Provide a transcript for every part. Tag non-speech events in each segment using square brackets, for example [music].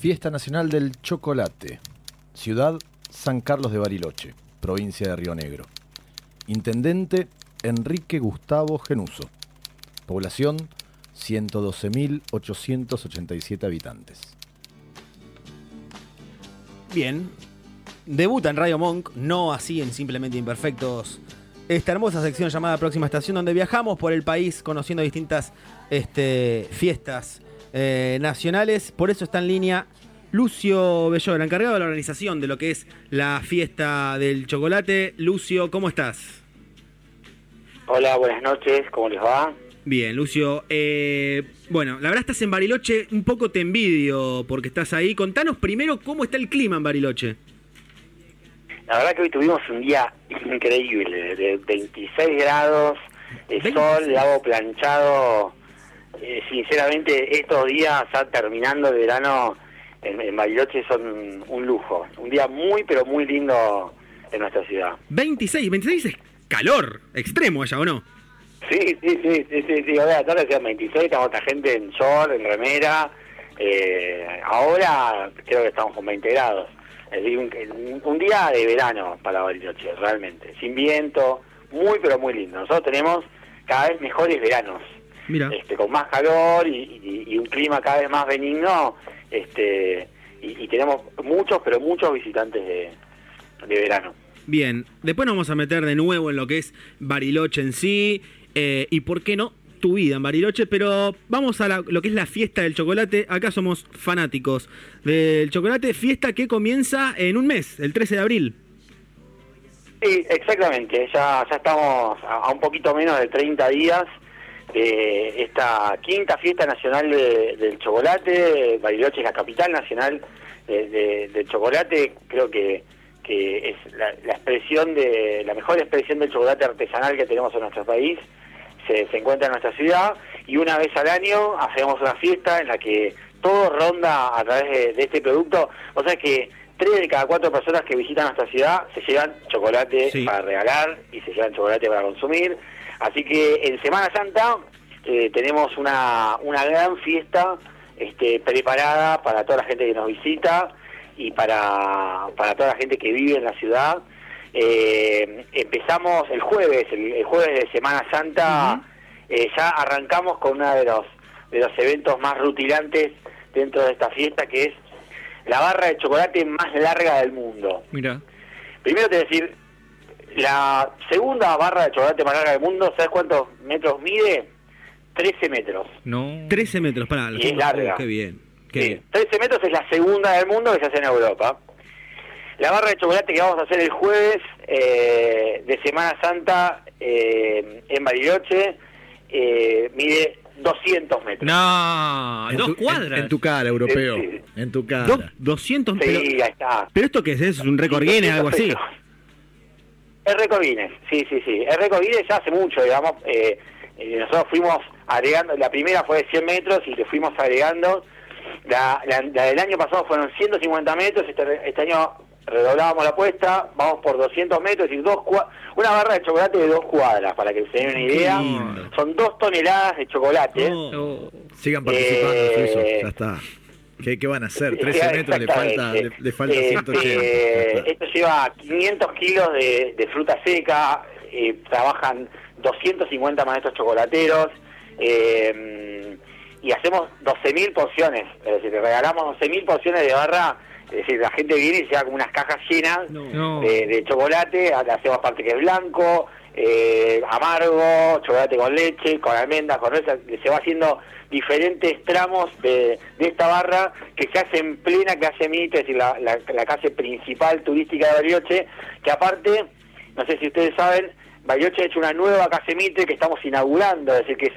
Fiesta Nacional del Chocolate. Ciudad San Carlos de Bariloche, provincia de Río Negro. Intendente Enrique Gustavo Genuso. Población 112.887 habitantes. Bien. Debuta en Radio Monk, no así en Simplemente Imperfectos. Esta hermosa sección llamada Próxima Estación, donde viajamos por el país conociendo distintas este, fiestas eh, nacionales. Por eso está en línea Lucio Bellora, encargado de la organización de lo que es la fiesta del chocolate. Lucio, ¿cómo estás? Hola, buenas noches, ¿cómo les va? Bien, Lucio. Eh, bueno, la verdad estás en Bariloche, un poco te envidio porque estás ahí. Contanos primero cómo está el clima en Bariloche. La verdad que hoy tuvimos un día increíble, de 26 grados, de sol, lago planchado. Eh, sinceramente, estos días, ya terminando el verano, en, Bariloche son un lujo. Un día muy, pero muy lindo en nuestra ciudad. 26, 26 es calor extremo allá, ¿o no? Sí, sí, sí, sí, sí, sí. Hoy a la tarde 26, estamos otra gente en short, en remera. Eh, ahora creo que estamos con 20 grados. Es decir, un, día de verano para Bariloche, realmente. Sin viento, muy pero muy lindo. Nosotros tenemos cada vez mejores veranos. Mira. Este, con más calor y, un clima cada vez más benigno. Este, y, tenemos muchos, pero muchos visitantes de, verano. Bien, después nos vamos a meter de nuevo en lo que es Bariloche en sí eh, y por qué no tu vida en Bariloche, pero vamos a lo que es la fiesta del chocolate. Acá somos fanáticos del chocolate, fiesta que comienza en un mes, el 13 de abril. Sí, exactamente, ya, ya estamos a, un poquito menos de 30 días de esta quinta fiesta nacional del chocolate. Bariloche es la capital nacional del chocolate, creo que, que es la, la expresión de la mejor expresión del chocolate artesanal que tenemos en nuestro país se, encuentra en nuestra ciudad y una vez al año hacemos una fiesta en la que todo ronda a través de, este producto. O sea que tres de cada cuatro personas que visitan nuestra ciudad se llevan chocolate para regalar y se llevan chocolate para consumir. Así que en Semana Santa eh, tenemos una, una gran fiesta este, preparada para toda la gente que nos visita y para, para toda la gente que vive en la ciudad. Eh, empezamos el jueves, el, jueves de Semana Santa, eh, ya arrancamos con uno de los, de los eventos más rutilantes dentro de esta fiesta, que es la barra de chocolate más larga del mundo. Mira. Primero te decir, la segunda barra de chocolate más larga del mundo, ¿sabes cuántos metros mide? 13 metros. No. 13 metros, para. Y es larga. Qué bien. Qué bien. 13 metros es la segunda del mundo que se hace en Europa. La barra de chocolate que vamos a hacer el jueves eh, de Semana Santa eh, en Bariloche eh, mide 200 metros. No, en dos tu, cuadras. En, tu cara, europeo. En tu cara. 200 metros. Sí, ahí está. ¿Pero esto qué es? ¿Es un récord Guinness, algo así? Récord Guinness, sí, sí, sí. Es récord Guinness ya hace mucho, digamos. nosotros fuimos agregando, la primera fue de 100 metros y le fuimos agregando. La, del año pasado fueron 150 metros, este, este año redoblábamos la apuesta, vamos por 200 metros y dos una barra de chocolate de dos cuadras, para que se den una idea. Son dos toneladas de chocolate. Sigan participando, eh, ya está. ¿Qué, van a hacer? 13 metros le falta, le, falta 180. Este, esto lleva 500 kilos de, fruta seca, eh, trabajan 250 maestros chocolateros. Eh, y hacemos 12.000 porciones, es decir, regalamos 12.000 porciones de barra es decir, la gente viene y se da como unas cajas llenas De, chocolate, hacemos parte que es blanco, eh, amargo, chocolate con leche, con almendras, con nueces, se va haciendo diferentes tramos de, esta barra que se hace en plena calle Mitre, es decir, la, la, calle principal turística de Bariloche, que aparte, no sé si ustedes saben, Bariloche ha hecho una nueva calle Mitre que estamos inaugurando, es decir, que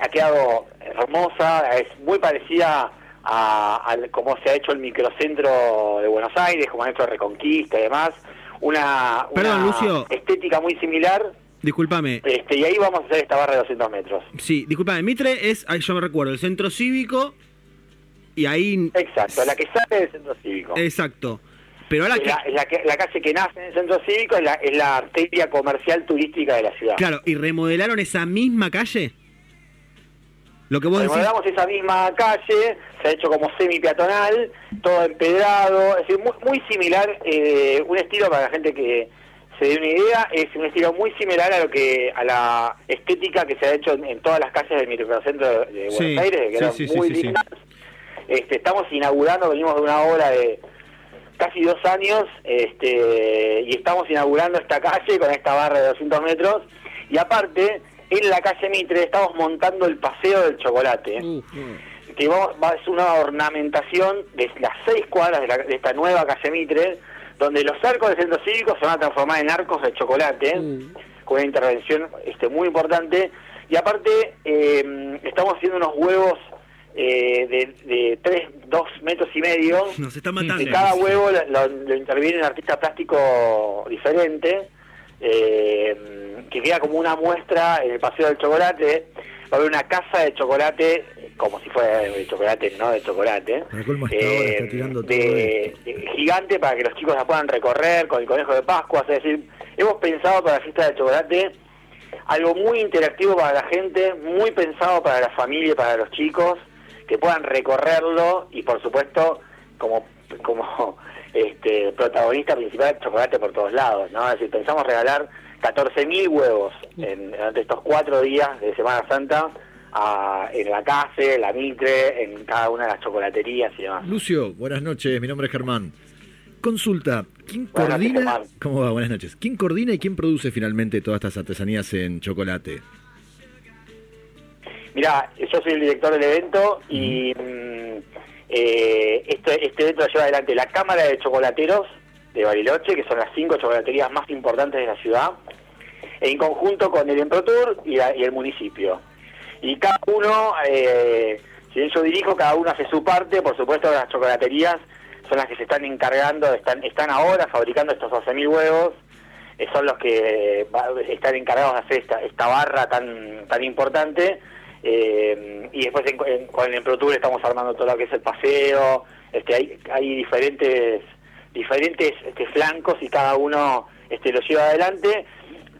ha quedado hermosa, es muy parecida a, cómo se ha hecho el microcentro de Buenos Aires, como han hecho Reconquista y demás, una, estética muy similar. Disculpame. Este, y ahí vamos a hacer esta barra de 200 metros. Sí, disculpame, Mitre es, yo me recuerdo, el centro cívico y ahí... Exacto, la que sale del centro cívico. Exacto. Pero ahora que... La, la, calle que nace en el centro cívico es la, es la arteria comercial turística de la ciudad. Claro, ¿y remodelaron esa misma calle? Lo que vos decís... Remodelamos esa misma calle, se ha hecho como semi-peatonal, todo empedrado, es decir, muy, muy similar, eh, un estilo para la gente que se dé una idea, es un estilo muy similar a lo que a la estética que se ha hecho en, en todas las calles del microcentro de Buenos Sí, Aires, que sí, eran sí, muy lindas. Este, estamos inaugurando, venimos de una obra de casi dos años este, y estamos inaugurando esta calle con esta barra de 200 metros y aparte en la calle Mitre estamos montando el paseo del chocolate. Uh, que va, va- es una ornamentación de las seis cuadras de, la- de esta nueva calle Mitre donde los arcos del centro cívico se van a transformar en arcos de chocolate con una intervención este, muy importante. Y aparte eh, estamos haciendo unos huevos eh, de, de 3, 2 metros y medio. Nos está y matando. cada huevo lo, lo- lo interviene un artista plástico diferente, eh, que queda como una muestra en el Paseo del Chocolate. Va a haber una casa de chocolate, como si fuera de chocolate, no de chocolate. Todo de- de- gigante para que los chicos la puedan recorrer con el conejo de Pascua. Es decir, hemos pensado para la fiesta del chocolate algo muy interactivo para la gente, muy pensado para la familia y para los chicos, que puedan recorrerlo y por supuesto como como [laughs] este protagonista principal chocolate por todos lados, ¿no? Es decir, pensamos regalar 14.000 huevos en, durante estos cuatro días de Semana Santa a- en la en la Mitre, en cada una de las chocolaterías y demás. Lucio, buenas noches, mi nombre es Germán. Consulta, ¿quién Buenas coordina? ¿Cómo va? Buenas noches. ¿Quién coordina y quién produce finalmente todas estas artesanías en chocolate? Mira, yo soy el director del evento y mm, eh, este, este evento lo lleva adelante la Cámara de Chocolateros de Bariloche, que son las cinco chocolaterías más importantes de la ciudad, en conjunto con el Emprotur y, la- y el municipio. Y cada uno, eh, si bien yo dirijo, cada uno hace su parte, por supuesto las chocolaterías son las que se están encargando, están, están ahora fabricando estos 12.000 huevos, eh, son los que están encargados de hacer esta, esta barra tan, tan importante. eh, y después en- con el Emprotour estamos armando todo lo que es el paseo. Este, hay, hay diferentes diferentes este, flancos y cada uno este, lo lleva adelante.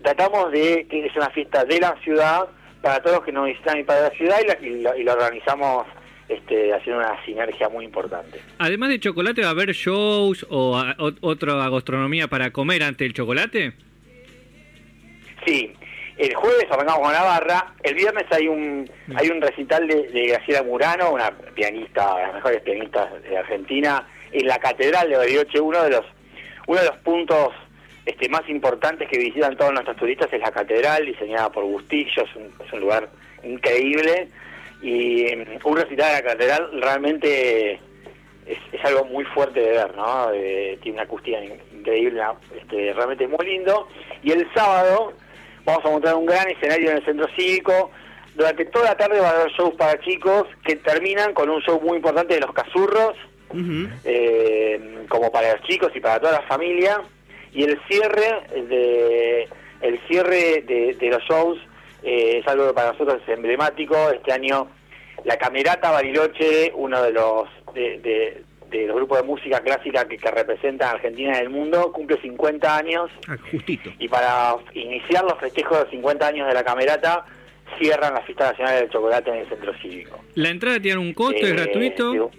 Tratamos de que es una fiesta de la ciudad para todos los que nos visitan y para la ciudad y, la- y lo, y lo organizamos este, haciendo una sinergia muy importante. Además de chocolate, ¿va a haber shows o, a- o- otra gastronomía para comer ante el chocolate? Sí, el jueves arrancamos con la barra, el viernes hay un hay un recital de, de Graciela Murano, una pianista, de las mejores pianistas de Argentina, en la Catedral de Bariloche, uno de los uno de los puntos este, más importantes que visitan todos nuestros turistas es la catedral, diseñada por Bustillo, es un, es un lugar increíble, y mm, un recital de la catedral realmente es, es algo muy fuerte de ver, ¿no? Eh, tiene una acústica in- increíble, este, realmente es muy lindo. Y el sábado vamos a montar un gran escenario en el centro cívico. Durante toda la tarde va a haber shows para chicos que terminan con un show muy importante de los cazurros, eh, como para los chicos y para toda la familia. Y el cierre de el cierre de, de los shows eh, es algo que para nosotros es emblemático. Este año la Camerata Bariloche, uno de los de, de- de los grupos de música clásica que, que representan a Argentina en el mundo, cumple 50 años Ah, justito. y para iniciar los festejos de los 50 años de la Camerata cierran la fiesta nacional del chocolate en el centro cívico. ¿La entrada tiene un costo? ¿Es Eh, gratuito? digo,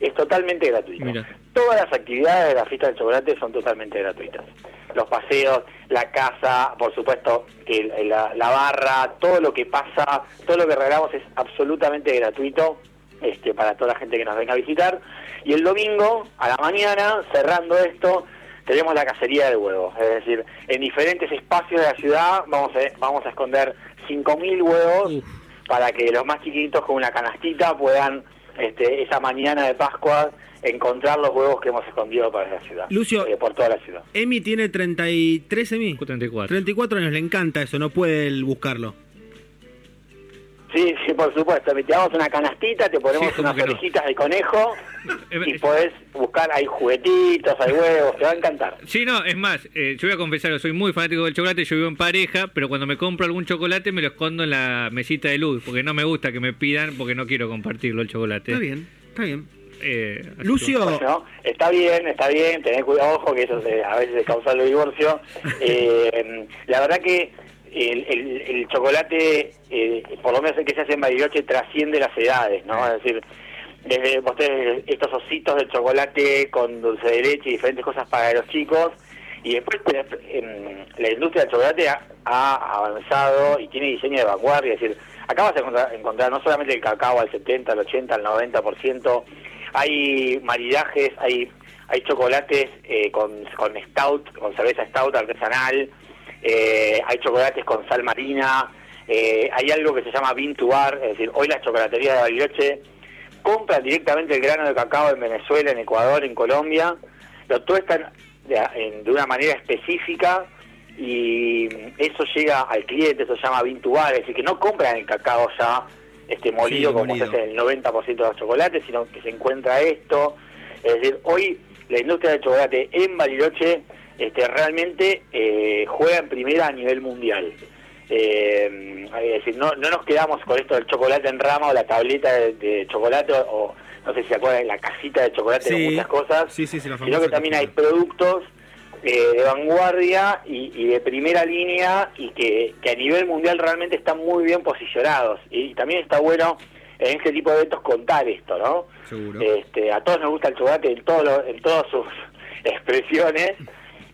Es totalmente gratuito. Mira. Todas las actividades de la fiesta del chocolate son totalmente gratuitas. Los paseos, la casa, por supuesto, que la, la barra, todo lo que pasa, todo lo que regalamos es absolutamente gratuito este, para toda la gente que nos venga a visitar. Y el domingo, a la mañana, cerrando esto, tenemos la cacería del huevo. Es decir, en diferentes espacios de la ciudad vamos a, vamos a esconder 5.000 huevos para que los más chiquitos con una canastita puedan este, esa mañana de Pascua encontrar los huevos que hemos escondido para la ciudad. Lucio. eh, por toda la ciudad. Emi tiene 33, Emi. 34. 34 años, le encanta eso, no puede él buscarlo. Sí, sí, por supuesto. Te damos una canastita, te ponemos Sí, ¿cómo unas no? orejitas de conejo [laughs] y podés buscar, hay juguetitos, hay huevos, te va a encantar. Sí, no, es más, eh, yo voy a confesar soy muy fanático del chocolate, yo vivo en pareja, pero cuando me compro algún chocolate me lo escondo en la mesita de luz, porque no me gusta que me pidan, porque no quiero compartirlo el chocolate. Está bien, está bien. Eh, Lucio, Bueno, está bien, está bien, tener cuidado, ojo, que eso se- a veces causa el divorcio. [laughs] Eh, la verdad que el, el- el chocolate, eh, por lo menos el que se hace en Bariloche, trasciende las edades, ¿no? Es decir, desde vos tenés estos ositos de chocolate con dulce de leche y diferentes cosas para los chicos, y después tenés, em, la industria del chocolate ha, ha avanzado y tiene diseño de vanguardia, es decir, acá vas a encontrar, encontrar no solamente el cacao al 70, al 80, al 90%, hay maridajes, hay hay chocolates eh, con, con stout, con cerveza stout artesanal, eh, hay chocolates con sal marina, eh, hay algo que se llama bean to bar, es decir, hoy las chocolaterías de Bariloche compran directamente el grano de cacao en Venezuela, en Ecuador, en Colombia, lo tuestan de, en- de una manera específica y eso llega al cliente, eso se llama bean es decir, que no compran el cacao ya este molido Sí, como molido. se hace en el 90% de los chocolates, sino que se encuentra esto. Es decir, hoy la industria del chocolate en Bariloche este, realmente eh, juega en primera a nivel mundial. Eh, es decir, no, no nos quedamos con esto del chocolate en rama o la tableta de, de chocolate o no sé si se acuerdan, la casita de chocolate Sí. muchas cosas, Sí, sí, sino que también hay productos eh, de vanguardia y, y de primera línea y que, que a nivel mundial realmente están muy bien posicionados. Y también está bueno en este tipo de eventos contar esto, ¿no? Seguro. Este, a todos nos gusta el chocolate en, todo lo- en todas sus [laughs] expresiones,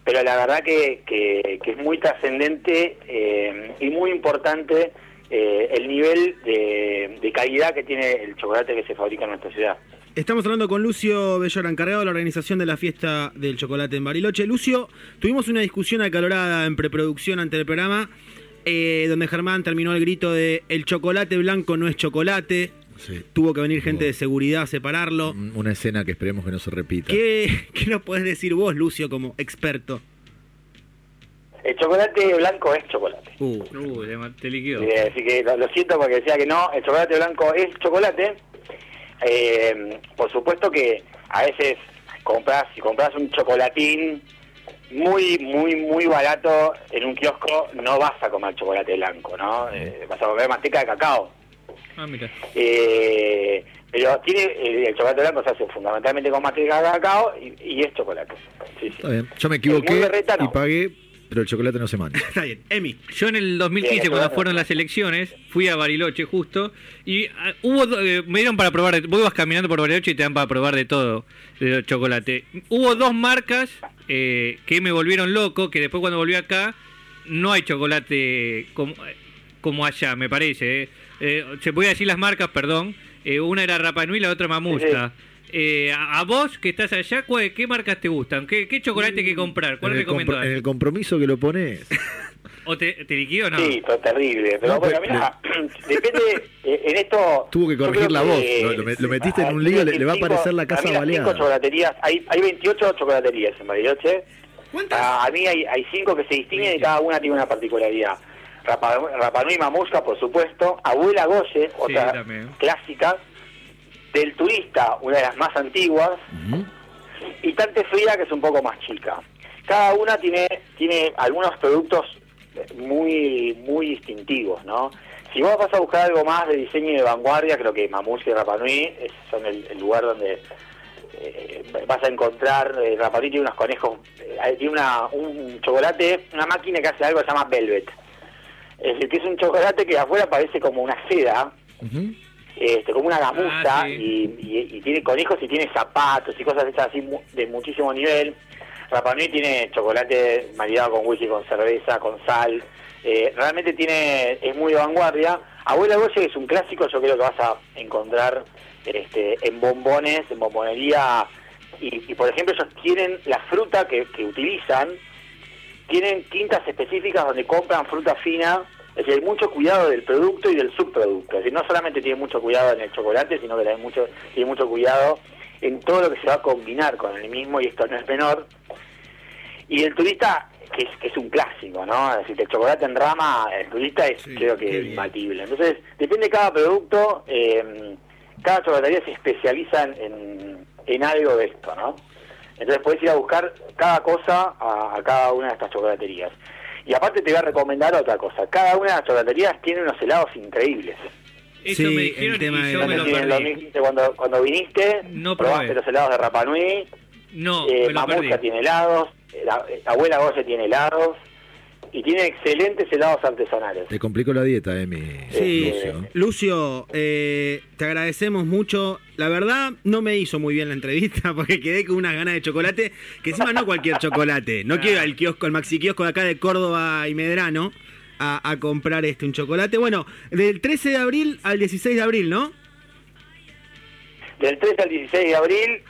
pero la verdad que, que- que es muy trascendente eh, y muy importante eh, el nivel de, de calidad que tiene el chocolate que se fabrica en nuestra ciudad. Estamos hablando con Lucio Bellora, encargado de la organización de la fiesta del chocolate en Bariloche. Lucio, tuvimos una discusión acalorada en preproducción ante el programa, eh, donde Germán terminó el grito de el chocolate blanco no es chocolate. Sí. Tuvo que venir gente de seguridad a separarlo. Una escena que esperemos que no se repita. ¿Qué, qué nos podés decir vos, Lucio, como experto? El chocolate blanco es chocolate. Uh, Uh, te, liquidó. Así que lo, lo siento porque decía que no, el chocolate blanco es chocolate. Eh, por supuesto que a veces compras, si compras un chocolatín muy, muy, muy barato en un kiosco, no vas a comer chocolate blanco, ¿no? Eh, vas a comer manteca de cacao. Ah, mira. Eh, pero tiene el, el chocolate blanco se hace fundamentalmente con manteca de cacao y, y es chocolate. Sí, sí. Está bien. Yo me equivoqué berreta, no. y pagué, pero el chocolate no se mancha. [laughs] está bien. Emi, Yo en el 2015, Bien, cuando fueron las elecciones, fui a Bariloche justo y ah, hubo do- eh, me dieron para probar, de- vos vas caminando por Bariloche y te dan para probar de todo, de chocolate. Hubo dos marcas eh, que me volvieron loco, que después cuando volví acá no hay chocolate como, como allá, me parece. eh. Eh, se podía decir las marcas, perdón. Eh, una era Rapa Nui y la otra Mamusta. Eh, a, a vos que estás allá, ¿cuál- ¿qué marcas te gustan? ¿Qué, qué chocolate hay que comprar? ¿Cuál recomendás? en el compromiso que lo pones. [laughs] ¿O te, te liquido o no? Sí, pero terrible. Pero No, bueno, pero- mira, [clears throat] depende, eh, en esto... Tuvo que corregir la voz. que- Lo- lo met- lo metiste en Ah, un lío, le- le va a aparecer la casa a mí las baleada. cinco chocolaterías, hay, hay 28 chocolaterías en Bariloche. ¿cuántas? Ah, a mí hay, hay cinco que se distinguen y cada una tiene una particularidad. Rapa, Rapanui Mamusca, por supuesto. Abuela Goye, otra también. clásica. Del Turista, una de las más antiguas y Tante Fría, que es un poco más chica. Cada una tiene, tiene algunos productos muy, muy distintivos, ¿no? Si vos vas a buscar algo más de diseño y de vanguardia, creo que Mamush y Rapanui son el, el lugar donde eh, vas a encontrar, eh, Rapanui tiene unos conejos, eh, tiene una, un chocolate, una máquina que hace algo que se llama Velvet. Es decir, que es un chocolate que afuera parece como una seda. Este, como una gamuza Ah, sí. y, y- y tiene conejos y tiene zapatos y cosas hechas así de muchísimo nivel. Rapa Nui tiene chocolate maridado con whisky, con cerveza, con sal. Eh, realmente tiene es muy de vanguardia. Abuela Goye es un clásico, yo creo que vas a encontrar este, en bombones, en bombonería. Y, y, por ejemplo, ellos tienen la fruta que, que utilizan, tienen quintas específicas donde compran fruta fina. Es decir, hay mucho cuidado del producto y del subproducto. Es decir, no solamente tiene mucho cuidado en el chocolate, sino que también mucho, tiene mucho cuidado en todo lo que se va a combinar con el mismo, y esto no es menor. Y el turista, que es, que es un clásico, ¿no? Es decir, el chocolate en rama, el turista es Sí, creo que imbatible. Entonces, depende de cada producto, eh, cada chocolatería se especializa en, en, en algo de esto, ¿no? Entonces podés ir a buscar cada cosa a, a cada una de estas chocolaterías. Y aparte te voy a recomendar otra cosa. Cada una de las chocolaterías tiene unos helados increíbles. Eso Sí, me el dijeron tema y de yo me lo Tienen perdí. 2015 cuando, cuando viniste, No probaste probé. los helados de Rapanui, No, eh, me lo Mamucha perdí. tiene helados, la, la abuela Goye tiene helados, y tiene excelentes helados artesanales. Te complicó la dieta, eh, mi Sí, Lucio. Lucio, eh, te agradecemos mucho. La verdad, no me hizo muy bien la entrevista [laughs] porque quedé con unas ganas de chocolate, que encima no cualquier chocolate. No quiero ir al kiosco, al maxi kiosco de acá de Córdoba y Medrano a, a comprar este un chocolate. Bueno, del 13 de abril al 16 de abril, ¿no? Del 3 al 16 de abril,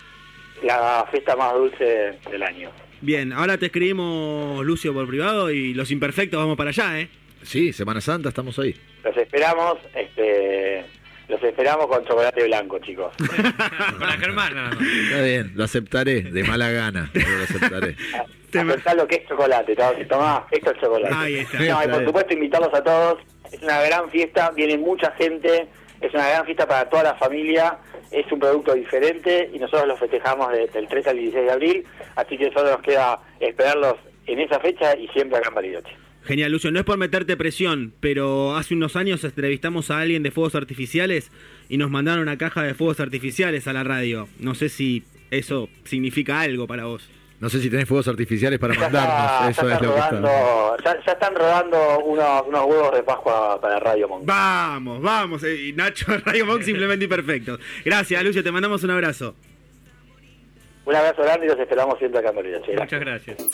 la fiesta más dulce del año. Bien, ahora te escribimos, Lucio, por privado y los imperfectos vamos para allá, ¿eh? Sí, Semana Santa, estamos ahí. Los esperamos, este, los esperamos con chocolate blanco, chicos. [laughs] Con la más. Está bien, lo aceptaré, de mala gana, pero lo aceptaré. [laughs] Aceptar lo que es chocolate, Tomá, tomá, esto es chocolate. Ahí está. No, y por supuesto invitarlos a todos. Es una gran fiesta, viene mucha gente, es una gran fiesta para toda la familia, es un producto diferente y nosotros lo festejamos de- del 3 al 16 de abril, así que solo nos queda esperarlos en esa fecha y siempre acá en Bariloche. Genial, Lucio. No es por meterte presión, pero hace unos años entrevistamos a alguien de fuegos artificiales y nos mandaron una caja de fuegos artificiales a la radio. No sé si eso significa algo para vos. No sé si tenés fuegos artificiales para Ya, está- mandarnos, ya eso es están lo que está. ya, ya están rodando unos, unos huevos de Pascua para Radio Monk. Vamos, vamos. eh, y Nacho, Radio Monk simplemente imperfectos. Gracias, Lucio. Te mandamos un abrazo. Un abrazo grande y los esperamos siempre acá en. Gracias. Muchas gracias.